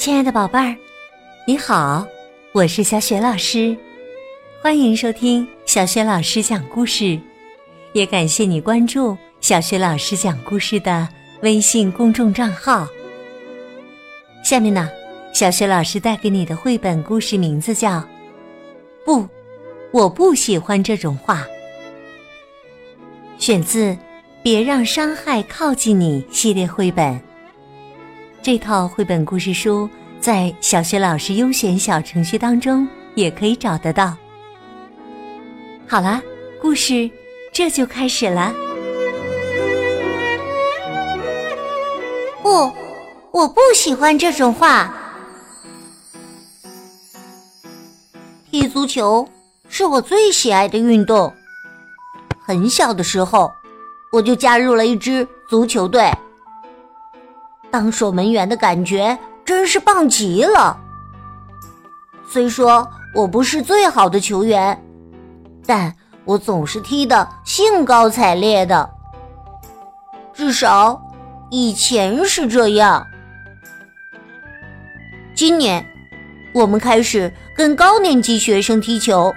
亲爱的宝贝儿，你好，我是小雪老师，欢迎收听小雪老师讲故事，也感谢你关注小雪老师讲故事的微信公众账号。下面呢，小雪老师带给你的绘本故事名字叫《不，我不喜欢这种话》，选自《别让伤害靠近你》系列绘本。这套绘本故事书在小学老师优选小程序当中也可以找得到。好了，故事这就开始了。不，我不喜欢这种话。踢足球是我最喜爱的运动。很小的时候，我就加入了一支足球队。当守门员的感觉真是棒极了。虽说我不是最好的球员，但我总是踢得兴高采烈的。至少以前是这样。今年我们开始跟高年级学生踢球，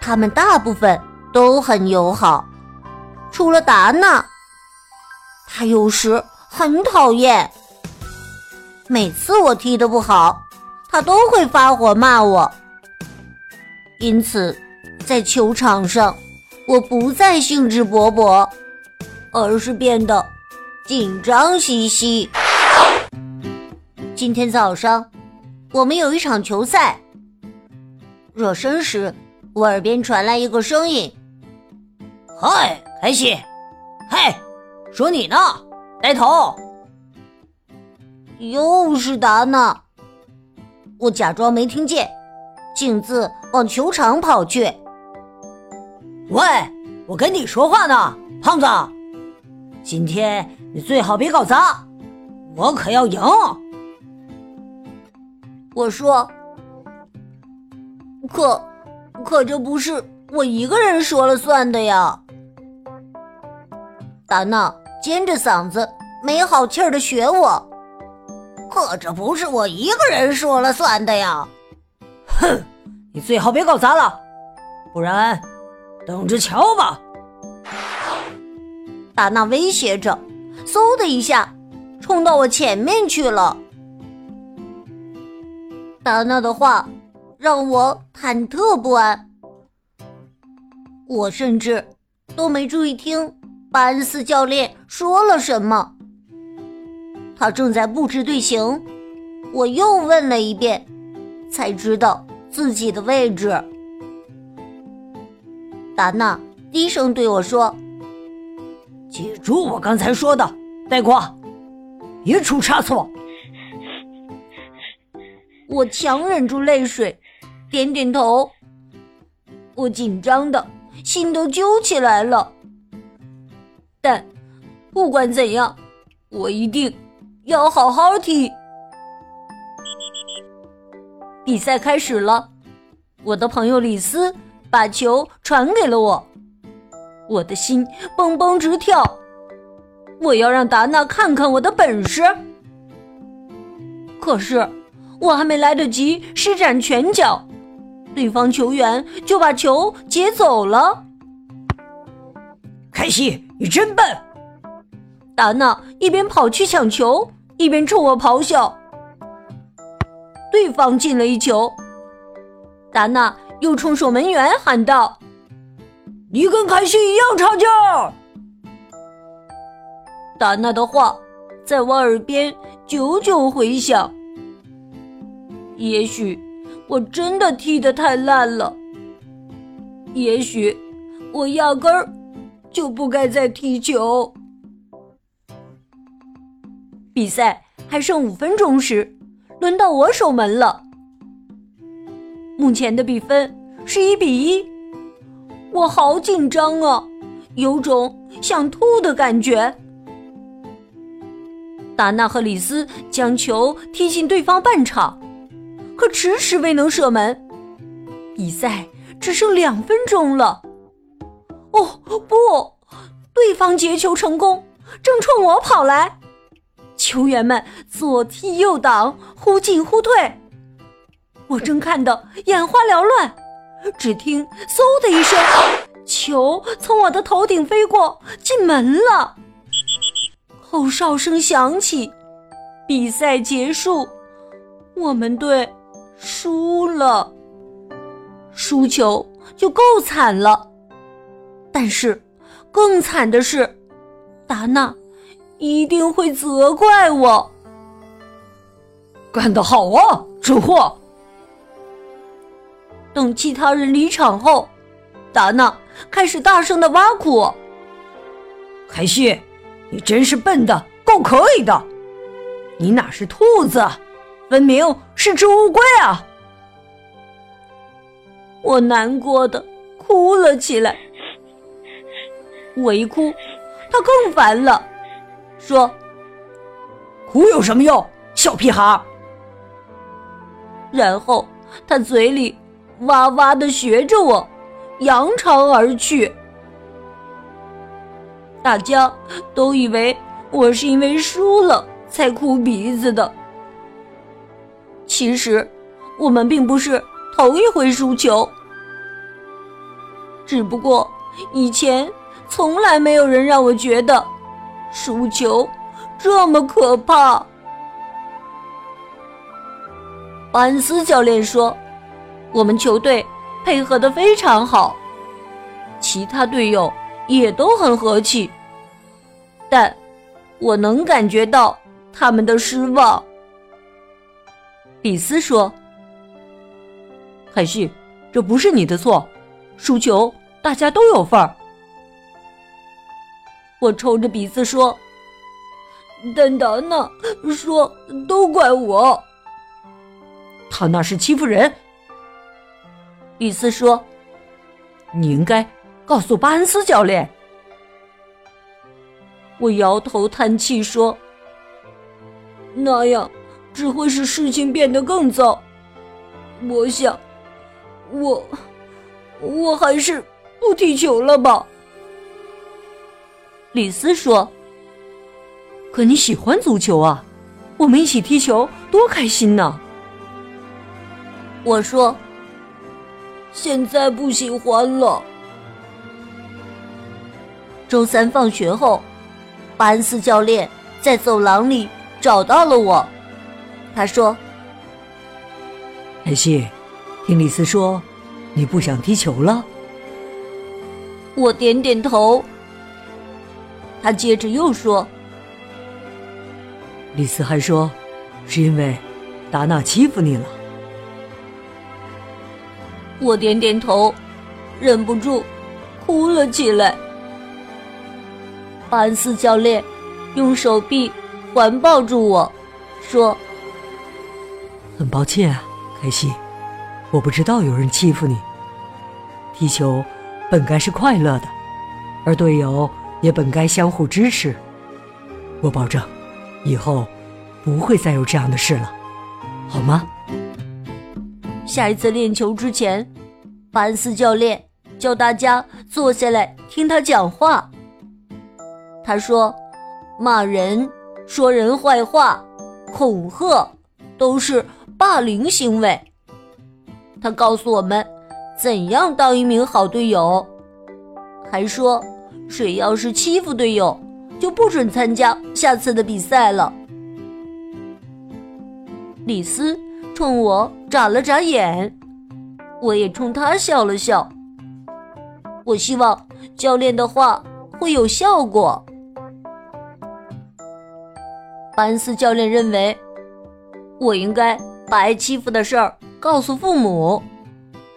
他们大部分都很友好，除了达娜，他有时。很讨厌，每次我踢的不好，他都会发火骂我。因此，在球场上，我不再兴致勃勃，而是变得紧张兮兮。今天早上，我们有一场球赛。热身时，我耳边传来一个声音：“嗨，凯西，嘿，说你呢。”呆头，又是达娜。我假装没听见，径自往球场跑去。喂，我跟你说话呢，胖子。今天你最好别搞砸，我可要赢。我说，可可这不是我一个人说了算的呀，达纳。尖着嗓子，没好气儿的学我。可这不是我一个人说了算的呀！哼，你最好别搞砸了，不然等着瞧吧！达娜威胁着，嗖的一下冲到我前面去了。达娜的话让我忐忑不安，我甚至都没注意听。巴恩斯教练说了什么？他正在布置队形。我又问了一遍，才知道自己的位置。达纳低声对我说：“记住我刚才说的，带过，别出差错。”我强忍住泪水，点点头。我紧张的心都揪起来了。但不管怎样，我一定要好好踢。比赛开始了，我的朋友李斯把球传给了我，我的心蹦蹦直跳。我要让达纳看看我的本事。可是我还没来得及施展拳脚，对方球员就把球截走了。凯西。你真笨！达纳一边跑去抢球，一边冲我咆哮。对方进了一球，达娜又冲守门员喊道：“你跟凯西一样差劲儿！”达娜的话在我耳边久久回响。也许我真的踢得太烂了，也许我压根儿。就不该再踢球。比赛还剩五分钟时，轮到我守门了。目前的比分是一比一，我好紧张啊，有种想吐的感觉。达纳和李斯将球踢进对方半场，可迟迟未能射门。比赛只剩两分钟了。哦不！对方截球成功，正冲我跑来，球员们左踢右挡，忽进忽退，我正看得眼花缭乱。只听“嗖”的一声，球从我的头顶飞过，进门了。后哨声响起，比赛结束，我们队输了。输球就够惨了，但是更惨的是，达娜一定会责怪我。干得好啊，蠢货！等其他人离场后，达娜开始大声的挖苦我：“凯西，你真是笨的够可以的！你哪是兔子，分明是只乌龟啊！”我难过的哭了起来。我一哭，他更烦了，说：“哭有什么用，小屁孩！”然后他嘴里。哇哇的学着我，扬长而去。大家都以为我是因为输了才哭鼻子的。其实，我们并不是头一回输球，只不过以前从来没有人让我觉得输球这么可怕。班斯教练说。我们球队配合的非常好，其他队友也都很和气，但我能感觉到他们的失望。比斯说：“海旭，这不是你的错，输球大家都有份儿。”我抽着鼻子说：“但达娜说都怪我，他那是欺负人。”李斯说：“你应该告诉巴恩斯教练。”我摇头叹气说：“那样只会使事情变得更糟。我想，我我还是不踢球了吧。”李斯说：“可你喜欢足球啊，我们一起踢球多开心呢。”我说。现在不喜欢了。周三放学后，巴恩斯教练在走廊里找到了我。他说：“凯西，听李斯说，你不想踢球了。”我点点头。他接着又说：“李斯还说，是因为达纳欺负你了。”我点点头，忍不住哭了起来。巴恩斯教练用手臂环抱住我，说：“很抱歉啊，凯西，我不知道有人欺负你。踢球本该是快乐的，而队友也本该相互支持。我保证，以后不会再有这样的事了，好吗？”下一次练球之前，班斯教练叫大家坐下来听他讲话。他说：“骂人、说人坏话、恐吓都是霸凌行为。”他告诉我们怎样当一名好队友，还说谁要是欺负队友，就不准参加下次的比赛了。李斯。冲我眨了眨眼，我也冲他笑了笑。我希望教练的话会有效果。班斯教练认为，我应该把挨欺负的事儿告诉父母，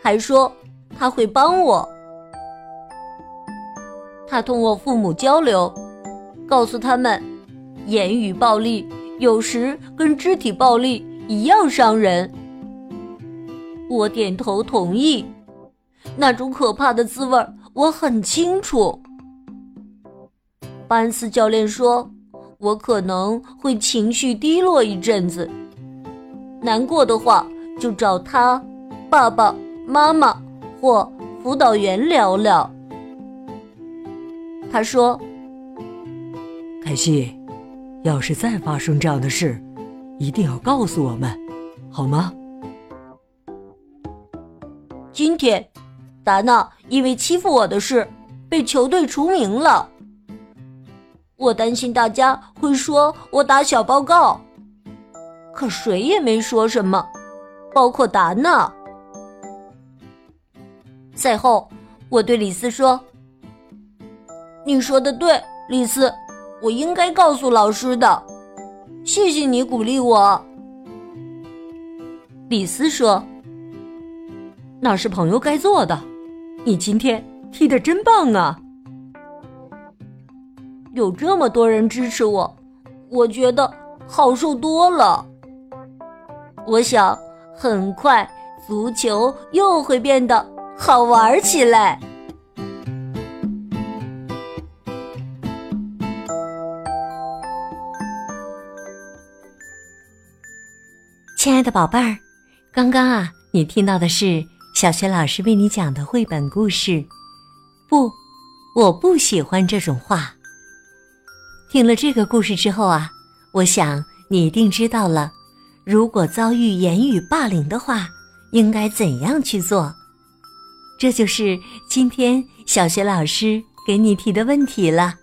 还说他会帮我。他同我父母交流，告诉他们，言语暴力有时跟肢体暴力。一样伤人。我点头同意，那种可怕的滋味我很清楚。班斯教练说，我可能会情绪低落一阵子，难过的话就找他爸爸妈妈或辅导员聊聊。他说：“凯西，要是再发生这样的事，一定要告诉我们，好吗？今天，达娜因为欺负我的事被球队除名了。我担心大家会说我打小报告，可谁也没说什么，包括达娜。赛后，我对李斯说：“你说的对，李斯，我应该告诉老师的。谢谢你鼓励我。”李斯说：“那是朋友该做的，你今天踢得真棒啊！有这么多人支持我，我觉得好受多了。我想，很快足球又会变得……”好玩起来，亲爱的宝贝儿，刚刚啊，你听到的是小学老师为你讲的绘本故事。不，我不喜欢这种话。听了这个故事之后啊，我想你一定知道了，如果遭遇言语霸凌的话，应该怎样去做。这就是今天小学老师给你提的问题了。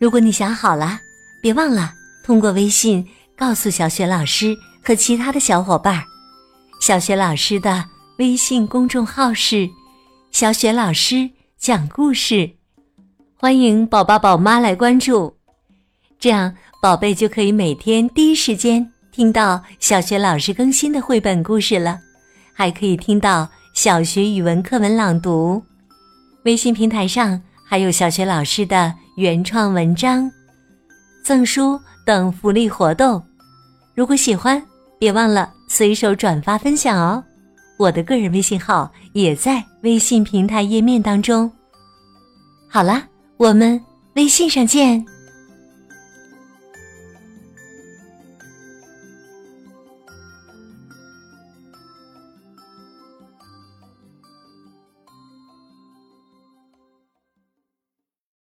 如果你想好了，别忘了通过微信告诉小学老师和其他的小伙伴。小学老师的微信公众号是“小雪老师讲故事”，欢迎宝宝宝妈来关注，这样宝贝就可以每天第一时间听到小学老师更新的绘本故事了，还可以听到。小学语文课文朗读，微信平台上还有小学老师的原创文章、赠书等福利活动。如果喜欢，别忘了随手转发分享哦。我的个人微信号也在微信平台页面当中。好啦，我们微信上见。